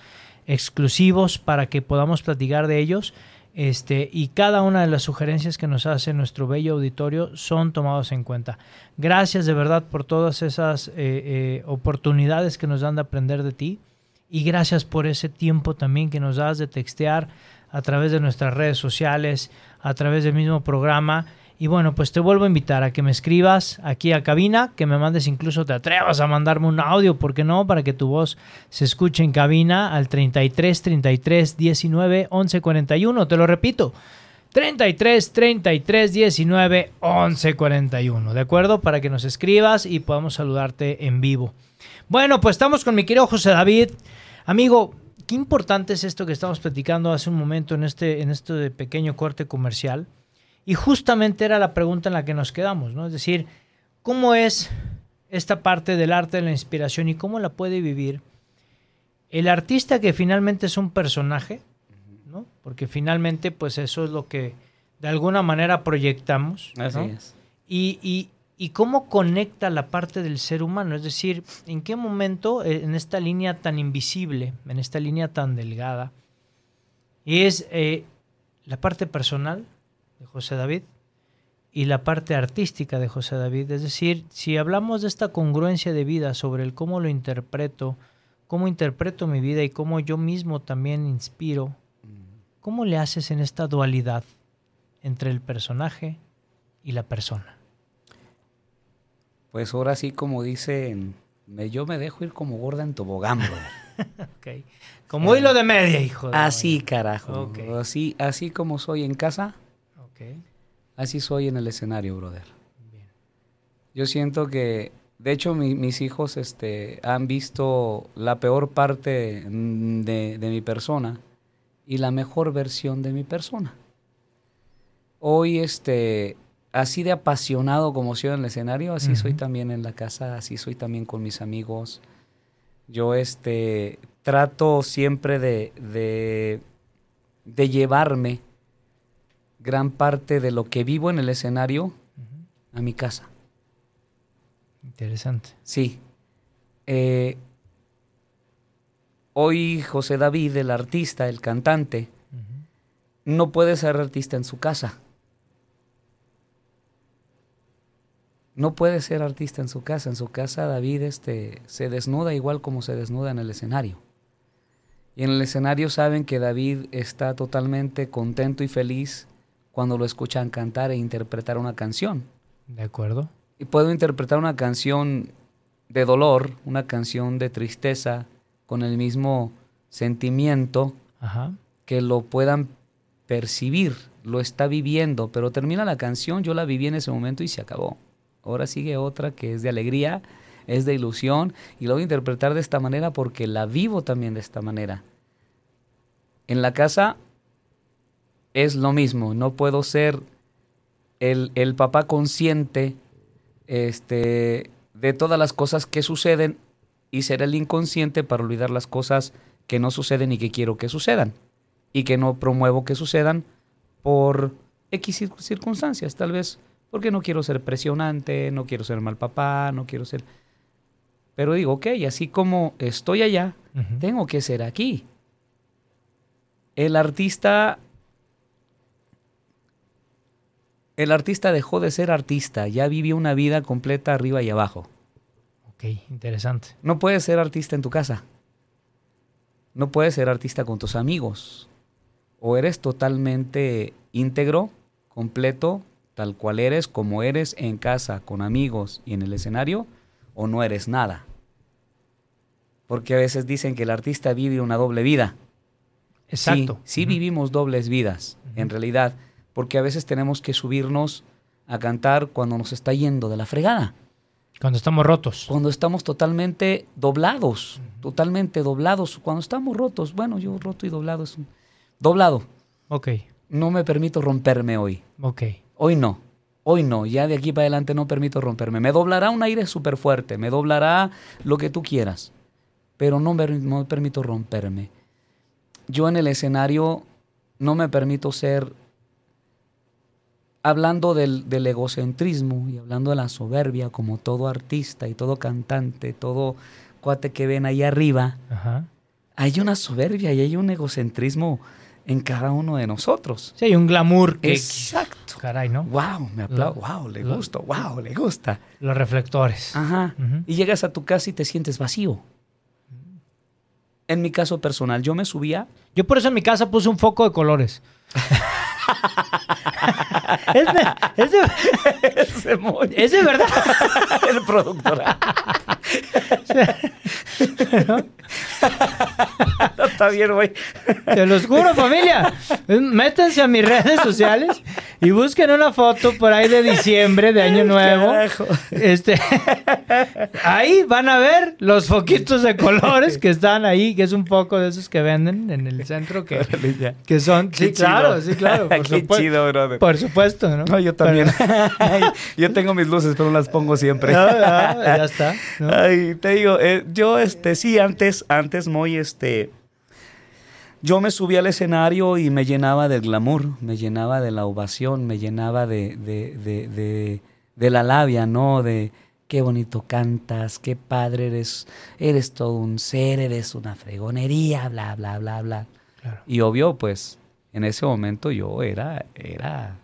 exclusivos para que podamos platicar de ellos. Este, y cada una de las sugerencias que nos hace nuestro bello auditorio son tomados en cuenta. Gracias de verdad por todas esas eh, eh, oportunidades que nos dan de aprender de ti y gracias por ese tiempo también que nos das de textear a través de nuestras redes sociales, a través del mismo programa. Y bueno, pues te vuelvo a invitar a que me escribas aquí a cabina, que me mandes incluso, te atrevas a mandarme un audio, ¿por qué no? Para que tu voz se escuche en cabina al 33 33 19 11 41. Te lo repito, 33 33 19 11 41. ¿De acuerdo? Para que nos escribas y podamos saludarte en vivo. Bueno, pues estamos con mi querido José David. Amigo, qué importante es esto que estamos platicando hace un momento en este, en este pequeño corte comercial. Y justamente era la pregunta en la que nos quedamos, ¿no? Es decir, ¿cómo es esta parte del arte de la inspiración y cómo la puede vivir el artista que finalmente es un personaje, ¿no? Porque finalmente, pues eso es lo que de alguna manera proyectamos. Así ¿no? es. Y, y, y, cómo conecta la parte del ser humano, es decir, en qué momento eh, en esta línea tan invisible, en esta línea tan delgada, es eh, la parte personal de José David y la parte artística de José David. Es decir, si hablamos de esta congruencia de vida sobre el cómo lo interpreto, cómo interpreto mi vida y cómo yo mismo también inspiro, ¿cómo le haces en esta dualidad entre el personaje y la persona? Pues ahora sí, como dicen, me, yo me dejo ir como gorda en tobogán. Como hilo de media, hijo. de Así, carajo. Así, así como soy en casa, así soy en el escenario, brother. Yo siento que, de hecho, mi- mis hijos este, han visto la peor parte de, de mi persona y la mejor versión de mi persona. Hoy, este, así de apasionado como soy en el escenario, así soy también en la casa, así soy también con mis amigos. Yo, este, trato siempre de, de, de llevarme gran parte de lo que vivo en el escenario a mi casa. Interesante. Sí. Eh, hoy José David, el artista, el cantante, no puede ser artista en su casa. No puede ser artista en su casa. En su casa David este, se desnuda igual como se desnuda en el escenario. Y en el escenario saben que David está totalmente contento y feliz cuando lo escuchan cantar e interpretar una canción. De acuerdo. Y puedo interpretar una canción de dolor, una canción de tristeza, con el mismo sentimiento Ajá. que lo puedan percibir, lo está viviendo, pero termina la canción, yo la viví en ese momento y se acabó. Ahora sigue otra que es de alegría, es de ilusión, y lo voy a interpretar de esta manera porque la vivo también de esta manera. En la casa es lo mismo, no puedo ser el, el papá consciente este, de todas las cosas que suceden y ser el inconsciente para olvidar las cosas que no suceden y que quiero que sucedan y que no promuevo que sucedan por X cir- circunstancias, tal vez porque no quiero ser presionante, no quiero ser mal papá, no quiero ser... Pero digo, ok, así como estoy allá, tengo que ser aquí. El artista... El artista dejó de ser artista, ya vivió una vida completa arriba y abajo. Ok, interesante. No puedes ser artista en tu casa. No puedes ser artista con tus amigos. O eres totalmente íntegro, completo, tal cual eres, como eres en casa, con amigos y en el escenario, o no eres nada. Porque a veces dicen que el artista vive una doble vida. Exacto. Sí, sí vivimos dobles vidas, en realidad, porque a veces tenemos que subirnos a cantar cuando nos está yendo de la fregada Cuando estamos rotos. cuando estamos totalmente doblados, totalmente doblados, cuando estamos rotos, bueno, yo roto y doblado es un- doblado. Ok, No me permito romperme hoy. ok. Hoy no. Hoy no. Ya de aquí para adelante no permito romperme. Me doblará un aire súper fuerte. Me doblará lo que tú quieras. Pero no me no permito romperme. Yo en el escenario no me permito ser hablando del, del egocentrismo y hablando de la soberbia como todo artista y todo cantante, todo cuate que ven ahí arriba, Ajá. hay una soberbia y hay un egocentrismo en cada uno de nosotros. Sí, hay un glamour que... Exacto. Caray, ¿no? Wow, me aplaudo. Wow, le lo- gusta. Wow, le gusta. Los reflectores. Ajá. Y llegas a tu casa y te sientes vacío. En mi caso personal, yo me subía. Yo por eso en mi casa puse un foco de colores. es, es, de, es de verdad. El productor. no, está bien, güey. Te los juro, familia. Métanse a mis redes sociales y busquen una foto por ahí de diciembre, de Año Nuevo. Este, ahí van a ver los foquitos de colores que están ahí, que es un foco de esos que venden en el centro, que, que son... Sí, claro, sí, claro. Por, Qué supuesto, chido, brother. por supuesto, ¿no? No, yo también. Pero- yo tengo mis luces, pero no las pongo siempre. No, no, ya está. ¿no? Ay, te digo, eh, yo, este, sí, antes, antes muy, este, yo me subía al escenario y me llenaba del glamour, me llenaba de la ovación, me llenaba de, de, de, de, de la labia, ¿no? De qué bonito cantas, qué padre eres, eres todo un ser, eres una fregonería, bla, bla, bla, bla. Claro. Y obvio, pues, en ese momento yo era, era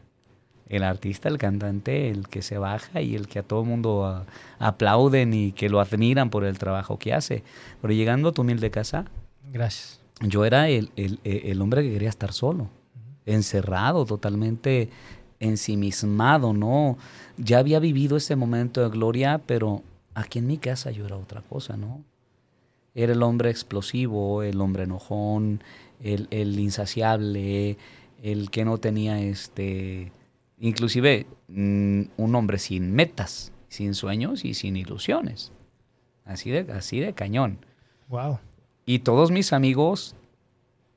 el artista, el cantante, el que se baja y el que a todo el mundo aplauden y que lo admiran por el trabajo que hace. Pero llegando a tu humilde casa, Gracias. yo era el, el- el hombre que quería estar solo, encerrado, totalmente ensimismado, ¿no? Ya había vivido ese momento de gloria, pero aquí en mi casa yo era otra cosa, ¿no? Era el hombre explosivo, el hombre enojón, el, el insaciable, el que no tenía este, inclusive mm, un hombre sin metas, sin sueños y sin ilusiones. Así de, así de cañón. Wow. Y todos mis amigos,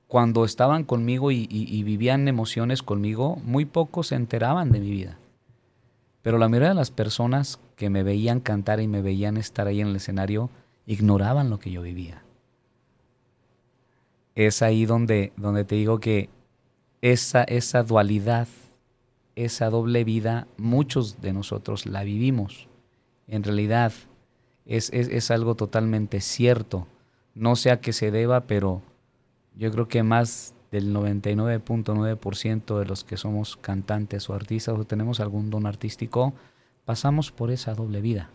cuando estaban conmigo y, y- y vivían emociones conmigo, muy pocos se enteraban de mi vida. Pero la mayoría de las personas que me veían cantar y me veían estar ahí en el escenario, ignoraban lo que yo vivía. Es ahí donde, donde te digo que esa, esa dualidad, esa doble vida, muchos de nosotros la vivimos. En realidad es, es, es algo totalmente cierto. No sé a qué se deba, pero yo creo que más del 99.9% de los que somos cantantes o artistas o tenemos algún don artístico, pasamos por esa doble vida.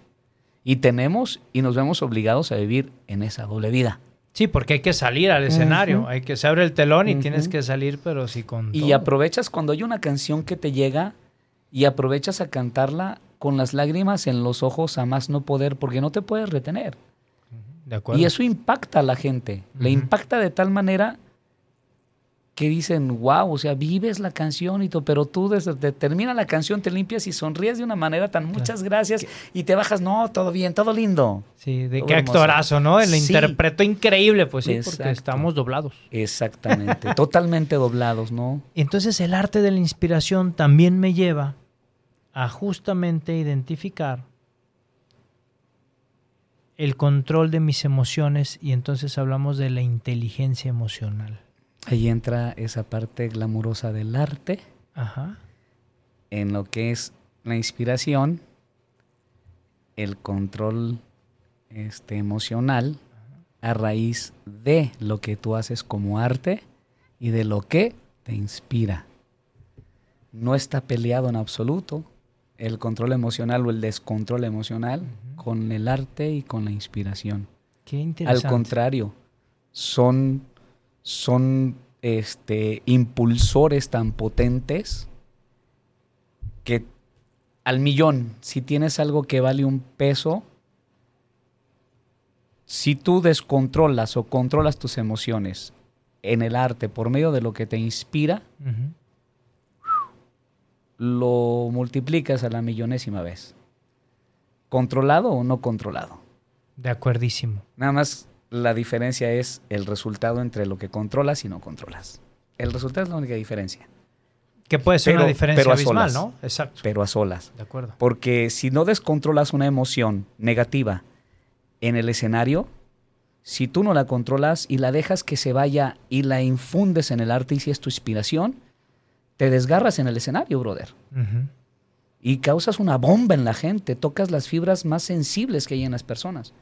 Y tenemos y nos vemos obligados a vivir en esa doble vida. Sí, porque hay que salir al escenario, hay que se abre el telón y tienes que salir, pero sí con Y todo. aprovechas cuando hay una canción que te llega y aprovechas a cantarla con las lágrimas en los ojos a más no poder porque no te puedes retener. De acuerdo. Y eso impacta a la gente. Le impacta de tal manera que dicen, wow, o sea, vives la canción y todo, pero tú desde que termina la canción te limpias y sonríes de una manera tan muchas gracias y te bajas, no, todo bien, todo lindo. Sí, de Todo qué hermoso. actorazo, ¿no? El Sí. interpretó increíble, pues sí, porque Exacto. estamos doblados. Exactamente, totalmente doblados, ¿no? Entonces el arte de la inspiración también me lleva a justamente identificar el control de mis emociones y entonces hablamos de la inteligencia emocional. Ahí entra esa parte glamurosa del arte Ajá. en lo que es la inspiración, el control este, emocional a raíz de lo que tú haces como arte y de lo que te inspira. No está peleado en absoluto el control emocional o el descontrol emocional con el arte y con la inspiración. Qué Al interesante. contrario, son, son este, impulsores tan potentes que al millón, si tienes algo que vale un peso, si tú descontrolas o controlas tus emociones en el arte por medio de lo que te inspira, lo multiplicas a la millonésima vez. ¿Controlado o no controlado? De acuerdísimo. Nada más la diferencia es el resultado entre lo que controlas y no controlas. El resultado es la única diferencia, Que puede ser Pero- una diferencia pero abismal, solas. ¿no? Exacto. pero a solas. De acuerdo. Porque si no descontrolas una emoción negativa en el escenario, si tú no la controlas y la dejas que se vaya y la infundes en el arte y si es tu inspiración, te desgarras en el escenario, brother. Y causas una bomba en la gente, tocas las fibras más sensibles que hay en las personas.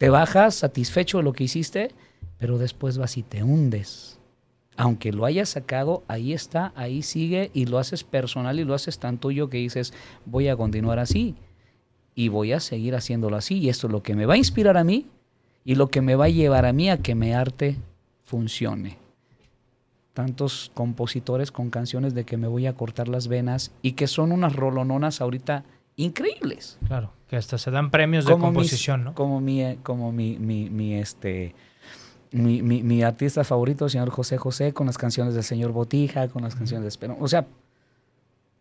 Te bajas satisfecho de lo que hiciste, pero después vas y te hundes. Aunque lo hayas sacado, ahí está, ahí sigue y lo haces personal y lo haces tan tuyo que dices, voy a continuar así y voy a seguir haciéndolo así y esto es lo que me va a inspirar a mí y lo que me va a llevar a mí a que mi arte funcione. Tantos compositores con canciones de que me voy a cortar las venas y que son unas rolononas ahorita increíbles Claro. Que hasta se dan premios de mis- composición, ¿no? Como mi, eh, como mi, mi, mi, este, mi, mi- mi artista favorito, el señor José José, con las canciones del señor Botija, con las canciones de Esperón. O sea,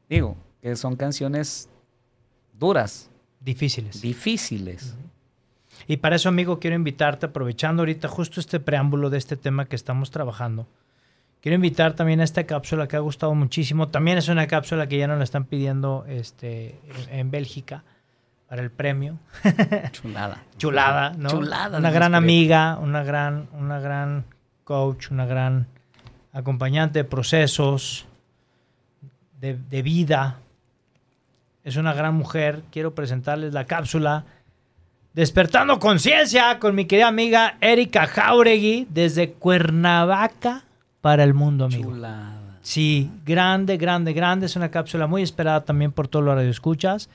digo, que son canciones duras, Difíciles. difíciles. Y para eso, amigo, quiero invitarte, aprovechando ahorita justo este preámbulo de este tema que estamos trabajando, quiero invitar también a esta cápsula que ha gustado muchísimo. También es una cápsula que ya nos la están pidiendo este, en, en Bélgica para el premio. Chulada. Chulada, ¿no? Chulada. Una gran amiga, una gran, una gran coach, una gran acompañante de procesos, de, de vida. Es una gran mujer. Quiero presentarles la cápsula Despertando Conciencia con mi querida amiga Erika Jauregui desde Cuernavaca para el mundo, amigo. Chulada. Sí, grande, grande, grande. Es una cápsula muy esperada también por todos los radioescuchas.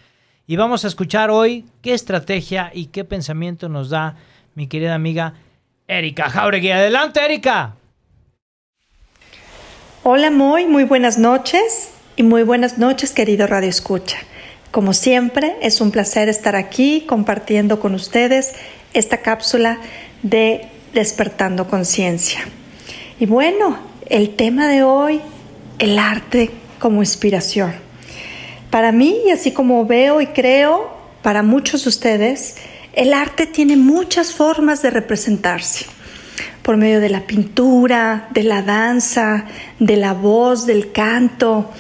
Y vamos a escuchar hoy qué estrategia y qué pensamiento nos da mi querida amiga Erika Jauregui. Adelante, Erika. Hola Moy, muy buenas noches y muy buenas noches querido Radio Escucha. Como siempre, es un placer estar aquí compartiendo con ustedes esta cápsula de Despertando Conciencia. Y bueno, el tema de hoy, el arte como inspiración. Para mí, y así como veo y creo, para muchos de ustedes, el arte tiene muchas formas de representarse por medio de la pintura, de la danza, de la voz, del canto,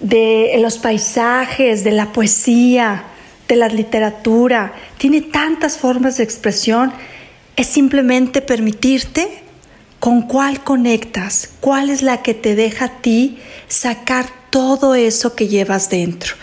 de los paisajes, de la poesía, de la literatura. Tiene tantas formas de expresión. Es simplemente permitirte con cuál conectas, cuál es la que te deja a ti sacar todo eso que llevas dentro.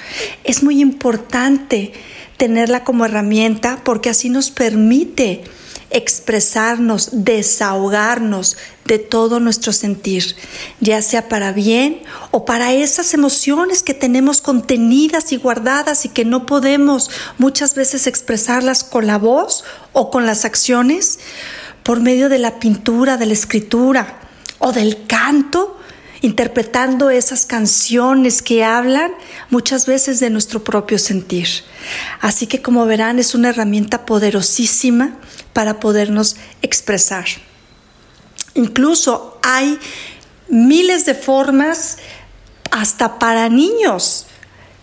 Es muy importante tenerla como herramienta porque así nos permite expresarnos, desahogarnos de todo nuestro sentir, ya sea para bien o para esas emociones que tenemos contenidas y guardadas y que no podemos muchas veces expresarlas con la voz o con las acciones, por medio de la pintura, de la escritura o del canto, interpretando esas canciones que hablan muchas veces de nuestro propio sentir. Así que como verán es una herramienta poderosísima para podernos expresar. Incluso hay miles de formas hasta para niños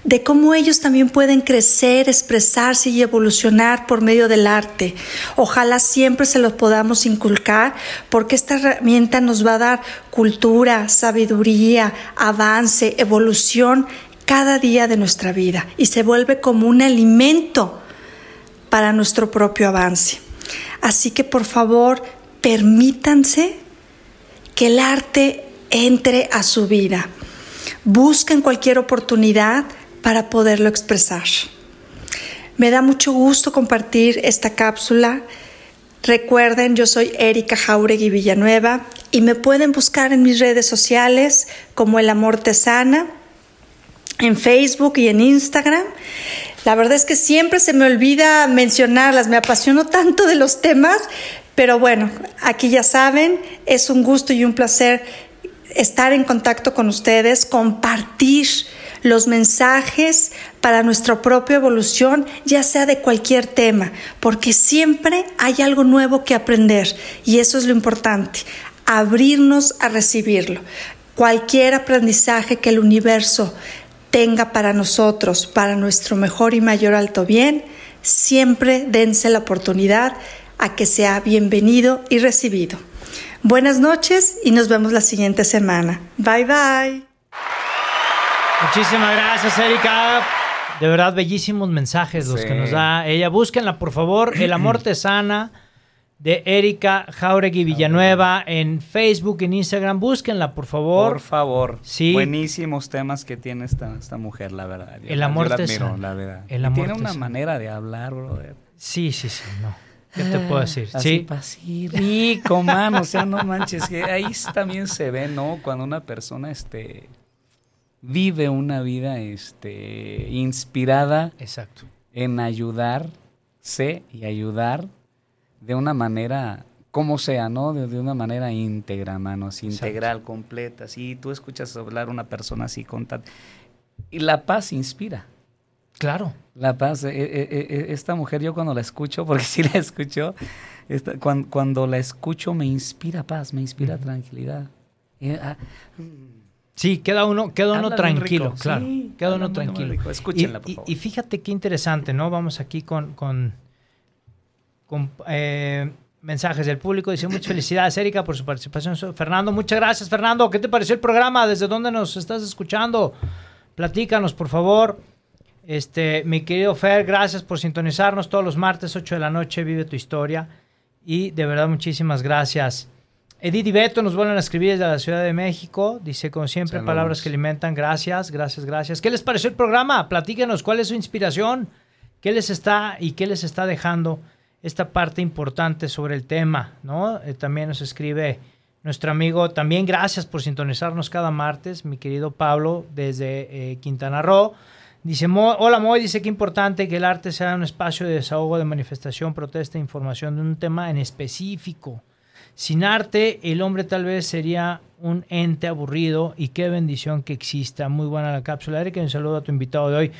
de cómo ellos también pueden crecer, expresarse y evolucionar por medio del arte. Ojalá siempre se los podamos inculcar porque esta herramienta nos va a dar cultura, sabiduría, avance, evolución cada día de nuestra vida y se vuelve como un alimento para nuestro propio avance. Así que por favor, permítanse que el arte entre a su vida. Busquen cualquier oportunidad para poderlo expresar. Me da mucho gusto compartir esta cápsula. Recuerden, yo soy Erika Jauregui Villanueva y me pueden buscar en mis redes sociales como El Amor Te Sana, en Facebook y en Instagram. La verdad es que siempre se me olvida mencionarlas, me apasiono tanto de los temas, pero bueno, aquí ya saben, es un gusto y un placer estar en contacto con ustedes, compartir los mensajes para nuestra propia evolución, ya sea de cualquier tema, porque siempre hay algo nuevo que aprender y eso es lo importante, abrirnos a recibirlo. Cualquier aprendizaje que el universo tenga para nosotros, para nuestro mejor y mayor alto bien, siempre dense la oportunidad a que sea bienvenido y recibido. Buenas noches y nos vemos la siguiente semana. Bye bye. Muchísimas gracias, Erika. De verdad, bellísimos mensajes los que nos da ella. Búsquenla, por favor. El amor te sana de Erika Jauregui Villanueva en Facebook, en Instagram. Búsquenla, por favor. Por favor. Sí. Buenísimos temas que tiene esta, esta mujer, la verdad. Yo El la- amor yo la te admiro, sana. la verdad. El amor tiene una sana. manera de hablar, brother. Sí, sí, sí, no. ¿Qué te puedo decir? Así, Sí. así, rico, mano. O sea, no manches. Que ahí también se ve, ¿no? Cuando una persona este, vive una vida este, inspirada Exacto. en ayudarse y ayudar de una manera, como sea, ¿no? De, de una manera íntegra, mano, así, integral, completa. Así, tú escuchas hablar a una persona así con tal- Y la paz inspira. Claro. La paz, eh, eh, eh, esta mujer yo cuando la escucho, porque sí la escucho, esta- cuan- cuando, la escucho me inspira paz, me inspira tranquilidad. Ah, Sí, queda uno, queda uno tranquilo, rico, claro. sí, queda uno tranquilo. Escúchenla, por y- favor. y fíjate qué interesante, ¿no? Vamos aquí con, con, con, eh, mensajes del público. Dice muchas felicidades, Erika, por su participación. Fernando, muchas gracias, Fernando. ¿Qué te pareció el programa? ¿Desde dónde nos estás escuchando? Platícanos, por favor. Este, mi querido Fer, gracias por sintonizarnos todos los martes, 8 de la noche. Vive tu historia. Y de verdad, muchísimas gracias. Edith y Beto nos vuelven a escribir desde la Ciudad de México. Dice, como siempre, Saludos. palabras que alimentan. Gracias, gracias, gracias. ¿Qué les pareció el programa? Platíquenos, ¿cuál es su inspiración? ¿Qué les está y qué les está dejando esta parte importante sobre el tema? ¿no? Eh, también nos escribe nuestro amigo. También gracias por sintonizarnos cada martes, mi querido Pablo, desde eh, Quintana Roo. Dice, Mo- hola Moy, dice que importante que el arte sea un espacio de desahogo, de manifestación, protesta, información de un tema en específico. Sin arte, el hombre tal vez sería un ente aburrido y qué bendición que exista. Muy buena la cápsula. Erika, un saludo a tu invitado de hoy.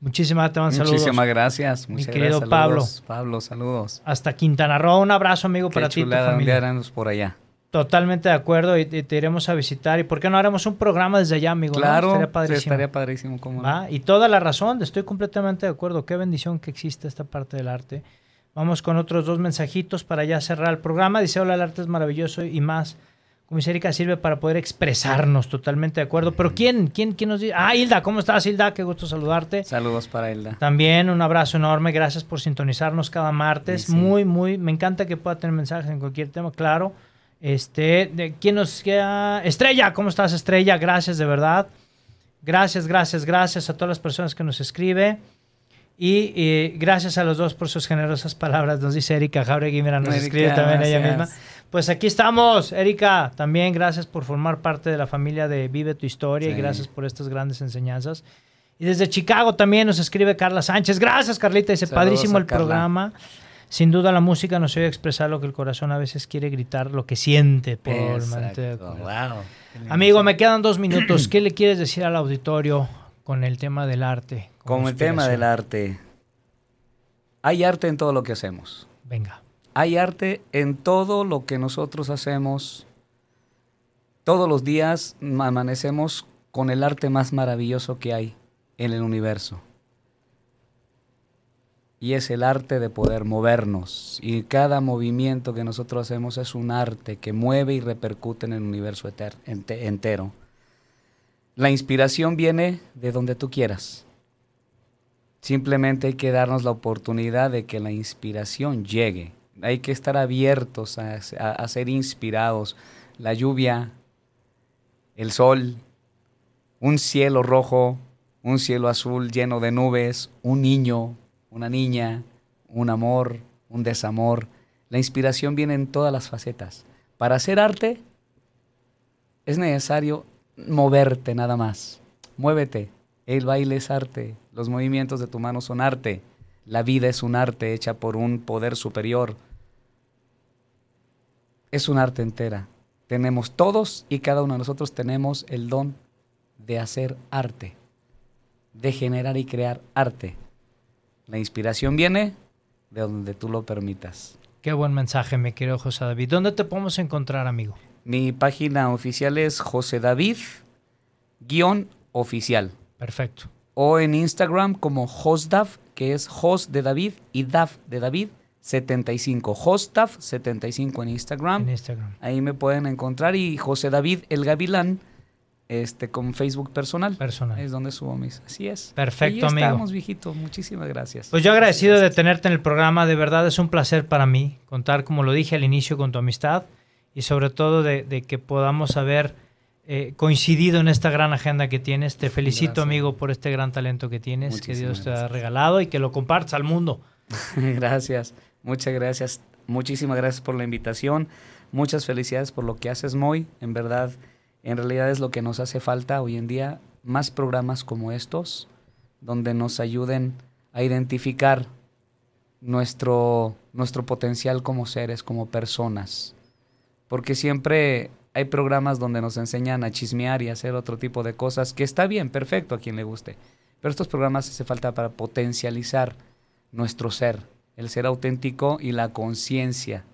Muchísimas te saludos. Muchísimas gracias. Mi querido gracias. Pablo. Saludos, Pablo, saludos. Hasta Quintana Roo. Un abrazo, amigo, Qué para ti y tu chulada, un día familia. por allá. Totalmente de acuerdo y, te iremos a visitar. ¿Y por qué no haremos un programa desde allá, amigo? no? Claro, Estaría padrísimo. estaría padrísimo. ¿cómo no? ¿Va? Y toda la razón, estoy completamente de acuerdo. Qué bendición que existe esta parte del arte. Vamos con otros dos mensajitos para ya cerrar el programa. Dice, hola, el arte es maravilloso y más. Erika, sirve para poder expresarnos. Totalmente de acuerdo. Pero ¿quién? ¿Quién, quién nos dice? Ah, Hilda, ¿cómo estás, Hilda? Qué gusto saludarte. Saludos para Elda. También un abrazo enorme. Gracias por sintonizarnos cada martes. Sí, sí. Muy, muy, me encanta que pueda tener mensajes en cualquier tema, claro. Este, de, ¿quién nos queda? Estrella, ¿cómo estás, Estrella? Gracias, de verdad. Gracias, gracias, gracias a todas las personas que nos escribe. Y eh, gracias a los dos por sus generosas palabras, nos dice Erika Jauregui, mira, nos Erika, escribe también ella gracias. misma. Pues aquí estamos, Erika, también gracias por formar parte de la familia de Vive tu Historia y Sí. gracias por estas grandes enseñanzas. Y desde Chicago también nos escribe Carla Sánchez. Gracias, Carlita. Dice, Saludos padrísimo el Carla. programa. Sin duda la música nos oye expresar lo que el corazón a veces quiere gritar, lo que siente. Acuerdo. Wow. Amigo, me quedan dos minutos. ¿Qué le quieres decir al auditorio con el tema del arte? Como el tema del arte. Hay arte en todo lo que hacemos. Venga. Hay arte en todo lo que nosotros hacemos. Todos los días amanecemos con el arte más maravilloso que hay en el universo. Y es el arte de poder movernos. Y cada movimiento que nosotros hacemos es un arte que mueve y repercute en el universo entero. La inspiración viene de donde tú quieras. Simplemente hay que darnos la oportunidad de que la inspiración llegue. Hay que estar abiertos a, a- ser inspirados. La lluvia, el sol, un cielo rojo, un cielo azul lleno de nubes, un niño, una niña, un amor, un desamor. La inspiración viene en todas las facetas. Para hacer arte es necesario moverte nada más. Muévete. El baile es arte. Los movimientos de tu mano son arte. La vida es un arte hecha por un poder superior. Es un arte entera. Tenemos todos y cada uno de nosotros tenemos el don de hacer arte, de generar y crear arte. La inspiración viene de donde tú lo permitas. Qué buen mensaje, mi querido José David. ¿Dónde te podemos encontrar, amigo? Mi página oficial es José David oficial Perfecto. o en Instagram como Josdav, que es Jos de David y Dav de David 75. Josdav 75 en Instagram. En Instagram. Ahí me pueden encontrar y José David el Gavilán este con Facebook personal. Personal. Es donde subo mis. Así es. Perfecto, Ahí amigo. estamos, viejito. Muchísimas gracias. Pues yo agradecido de tenerte en el programa, de verdad es un placer para mí contar, como lo dije al inicio, con tu amistad y sobre todo de, de que podamos haber eh, coincidido en esta gran agenda que tienes. Te felicito, Gracias. amigo, por este gran talento que tienes, que Dios te ha regalado y que lo compartas al mundo. gracias. Muchas gracias. Muchísimas gracias por la invitación. Muchas felicidades por lo que haces, Moy. En verdad, en realidad es lo que nos hace falta hoy en día. Más programas como estos, donde nos ayuden a identificar nuestro, nuestro potencial como seres, como personas. Porque siempre hay programas donde nos enseñan a chismear y hacer otro tipo de cosas, que está bien, perfecto a quien le guste. Pero estos programas hace falta para potencializar nuestro ser, el ser auténtico y la conciencia.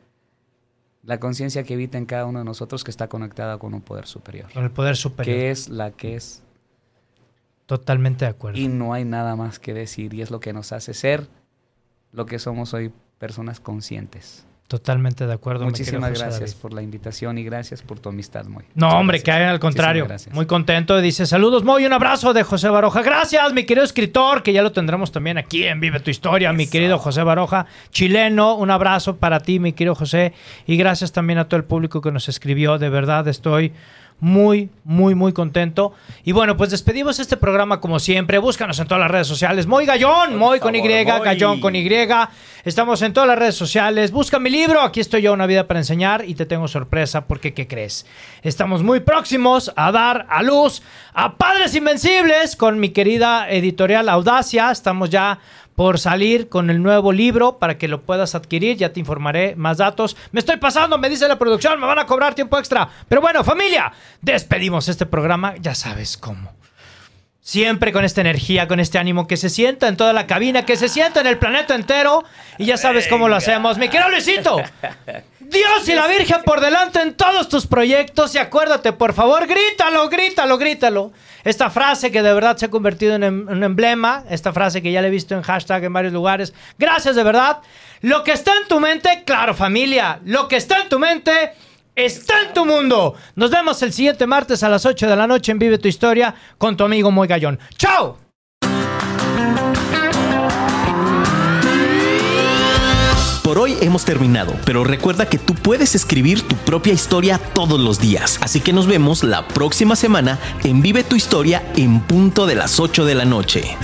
La conciencia que habita en cada uno de nosotros que está conectada con un poder superior. Con el poder superior. Que es la que es. Totalmente de acuerdo. Y no hay nada más que decir. Y es lo que nos hace ser lo que somos hoy, personas conscientes. Totalmente de acuerdo. Muchísimas gracias David. por la invitación y gracias por tu amistad, Moy. No, Muchas hombre, que hagan al contrario. Muy contento. Dice, saludos, Moy, un abrazo de José Baroja. Gracias, mi querido escritor, que ya lo tendremos también aquí en Vive tu Historia, mi querido José Baroja, chileno. Un abrazo para ti, mi querido José. Y gracias también a todo el público que nos escribió. De verdad, estoy muy, muy, muy contento. Y bueno, pues despedimos este programa como siempre. Búscanos en todas las redes sociales. Moy Gallón, Moy con Y. Gallón con Y. Estamos en todas las redes sociales. Busca mi libro. Aquí estoy yo, Una vida para enseñar. Y te tengo sorpresa porque, ¿qué crees? Estamos muy próximos a dar a luz a Padres Invencibles con mi querida editorial Audacia. Estamos ya por salir con el nuevo libro para que lo puedas adquirir. Ya te informaré más datos. Me estoy pasando, me dice la producción, me van a cobrar tiempo extra. Pero bueno, familia, despedimos este programa. Ya sabes cómo. Siempre con esta energía, con este ánimo que se sienta en toda la cabina, que se sienta en el planeta entero. Y ya sabes cómo lo hacemos. Mi querido Luisito, Dios y la Virgen por delante en todos tus proyectos. Y acuérdate, por favor, grítalo, grítalo, grítalo. Esta frase que de verdad se ha convertido en em- un emblema. Esta frase que ya le he visto en hashtag en varios lugares. Gracias de verdad. Lo que está en tu mente, claro, familia. Lo que está en tu mente está en tu mundo. Nos vemos el siguiente martes a las 8 de la noche en Vive tu Historia con tu amigo Moy Gallón. ¡Chao! Por hoy hemos terminado, pero recuerda que tú puedes escribir tu propia historia todos los días. Así que nos vemos la próxima semana en Vive tu Historia en punto de las 8 de la noche.